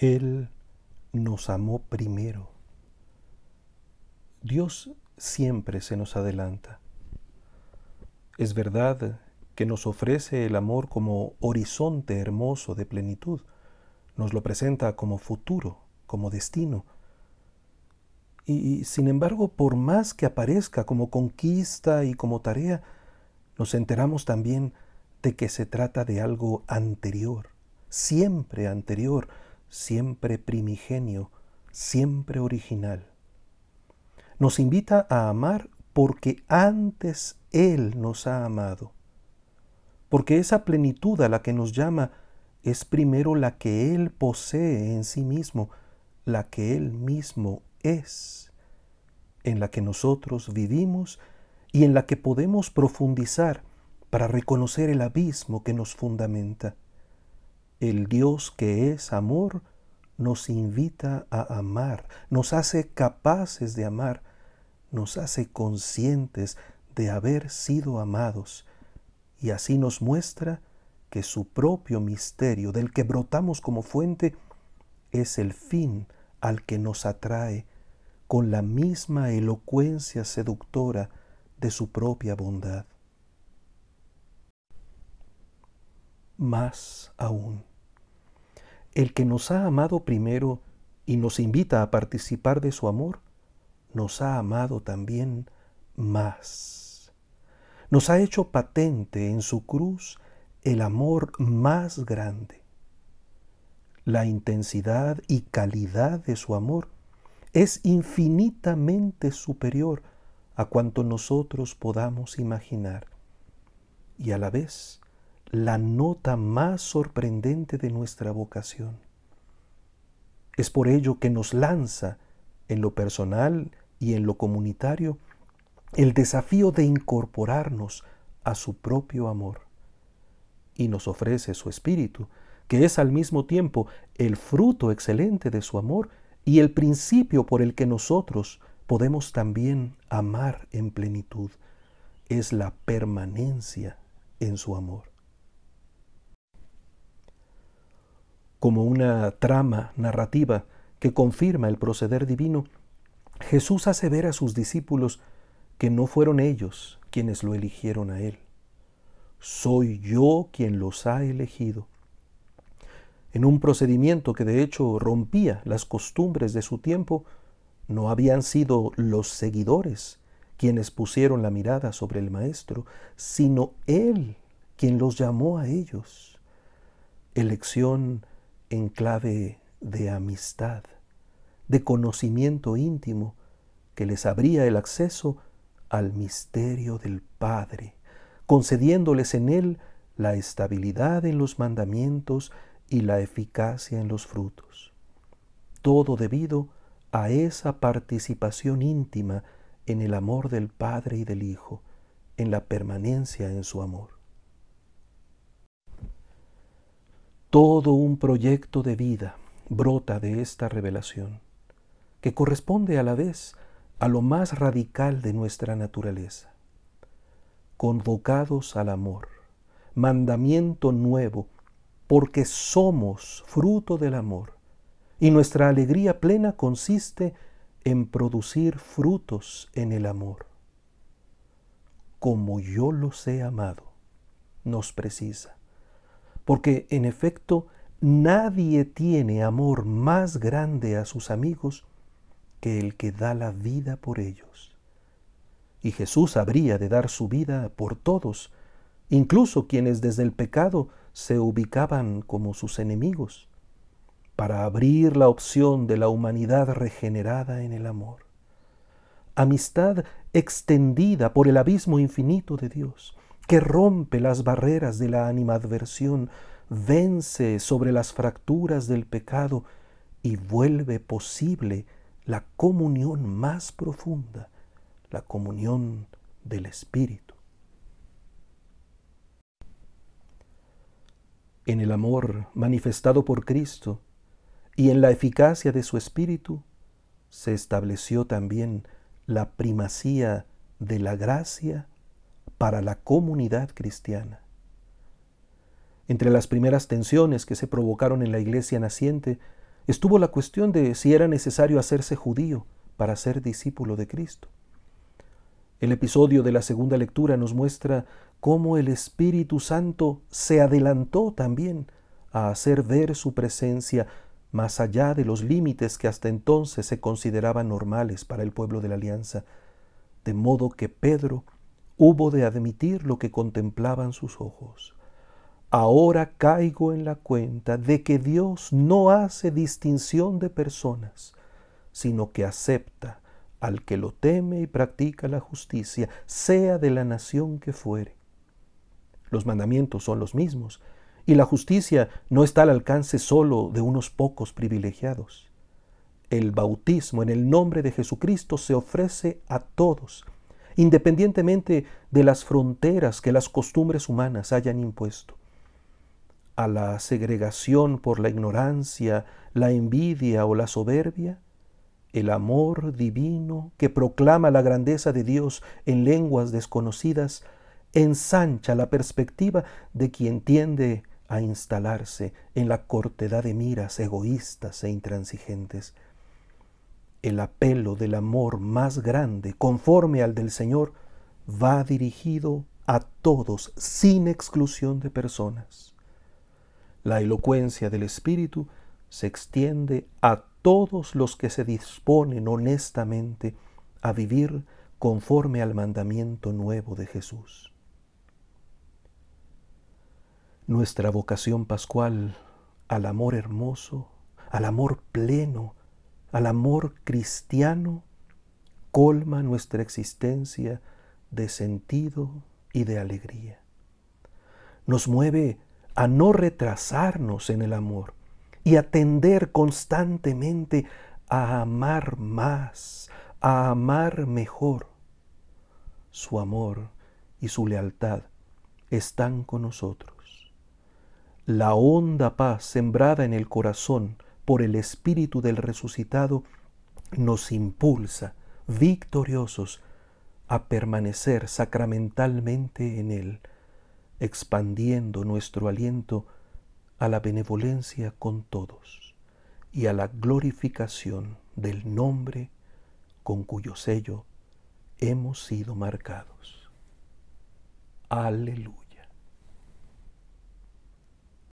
Él nos amó primero. Dios siempre se nos adelanta. Es verdad que nos ofrece el amor como horizonte hermoso de plenitud, nos lo presenta como futuro, como destino. Y, sin embargo, por más que aparezca como conquista y como tarea, nos enteramos también de que se trata de algo anterior, siempre anterior, siempre primigenio, siempre original. Nos invita a amar porque antes Él nos ha amado, porque esa plenitud a la que nos llama es primero la que Él posee en sí mismo, la que Él mismo es, en la que nosotros vivimos y en la que podemos profundizar para reconocer el abismo que nos fundamenta. El Dios que es amor nos invita a amar, nos hace capaces de amar, nos hace conscientes de haber sido amados y así nos muestra que su propio misterio, del que brotamos como fuente, es el fin al que nos atrae con la misma elocuencia seductora de su propia bondad. Más aún, el que nos ha amado primero y nos invita a participar de su amor, nos ha amado también más. Nos ha hecho patente en su cruz el amor más grande. La intensidad y calidad de su amor es infinitamente superior a cuanto nosotros podamos imaginar. Y a la vez, la nota más sorprendente de nuestra vocación. Es por ello que nos lanza en lo personal y en lo comunitario el desafío de incorporarnos a su propio amor. Y nos ofrece su espíritu, que es al mismo tiempo el fruto excelente de su amor y el principio por el que nosotros podemos también amar en plenitud. Es la permanencia en su amor. Como una trama narrativa que confirma el proceder divino, Jesús hace ver a sus discípulos que no fueron ellos quienes lo eligieron a Él. Soy yo quien los ha elegido. En un procedimiento que de hecho rompía las costumbres de su tiempo, no habían sido los seguidores quienes pusieron la mirada sobre el Maestro, sino Él quien los llamó a ellos. Elección en clave de amistad, de conocimiento íntimo que les abría el acceso al misterio del Padre, concediéndoles en él la estabilidad en los mandamientos y la eficacia en los frutos. Todo debido a esa participación íntima en el amor del Padre y del Hijo, en la permanencia en su amor. Todo un proyecto de vida brota de esta revelación, que corresponde a la vez a lo más radical de nuestra naturaleza. Convocados al amor, mandamiento nuevo, porque somos fruto del amor, y nuestra alegría plena consiste en producir frutos en el amor. Como yo los he amado, nos precisa porque en efecto nadie tiene amor más grande a sus amigos que el que da la vida por ellos. Y Jesús habría de dar su vida por todos, incluso quienes desde el pecado se ubicaban como sus enemigos, para abrir la opción de la humanidad regenerada en el amor. Amistad extendida por el abismo infinito de Dios, que rompe las barreras de la animadversión, vence sobre las fracturas del pecado y vuelve posible la comunión más profunda, la comunión del Espíritu. En el amor manifestado por Cristo y en la eficacia de su Espíritu se estableció también la primacía de la gracia para la comunidad cristiana. Entre las primeras tensiones que se provocaron en la iglesia naciente estuvo la cuestión de si era necesario hacerse judío para ser discípulo de Cristo. El episodio de la segunda lectura nos muestra cómo el Espíritu Santo se adelantó también a hacer ver su presencia más allá de los límites que hasta entonces se consideraban normales para el pueblo de la alianza, de modo que Pedro hubo de admitir lo que contemplaban sus ojos. Ahora caigo en la cuenta de que Dios no hace distinción de personas, sino que acepta al que lo teme y practica la justicia, sea de la nación que fuere. Los mandamientos son los mismos, y la justicia no está al alcance solo de unos pocos privilegiados. El bautismo en el nombre de Jesucristo se ofrece a todos, independientemente de las fronteras que las costumbres humanas hayan impuesto. A la segregación por la ignorancia, la envidia o la soberbia, el amor divino que proclama la grandeza de Dios en lenguas desconocidas ensancha la perspectiva de quien tiende a instalarse en la cortedad de miras egoístas e intransigentes. El apelo del amor más grande, conforme al del Señor, va dirigido a todos sin exclusión de personas. La elocuencia del Espíritu se extiende a todos los que se disponen honestamente a vivir conforme al mandamiento nuevo de Jesús nuestra vocación pascual al amor hermoso, al amor pleno, al amor cristiano, colma nuestra existencia de sentido y de alegría. Nos mueve a no retrasarnos en el amor y a tender constantemente a amar más, a amar mejor. Su amor y su lealtad están con nosotros la honda paz sembrada en el corazón por el Espíritu del resucitado nos impulsa, victoriosos, a permanecer sacramentalmente en Él, expandiendo nuestro aliento a la benevolencia con todos y a la glorificación del nombre con cuyo sello hemos sido marcados. Aleluya.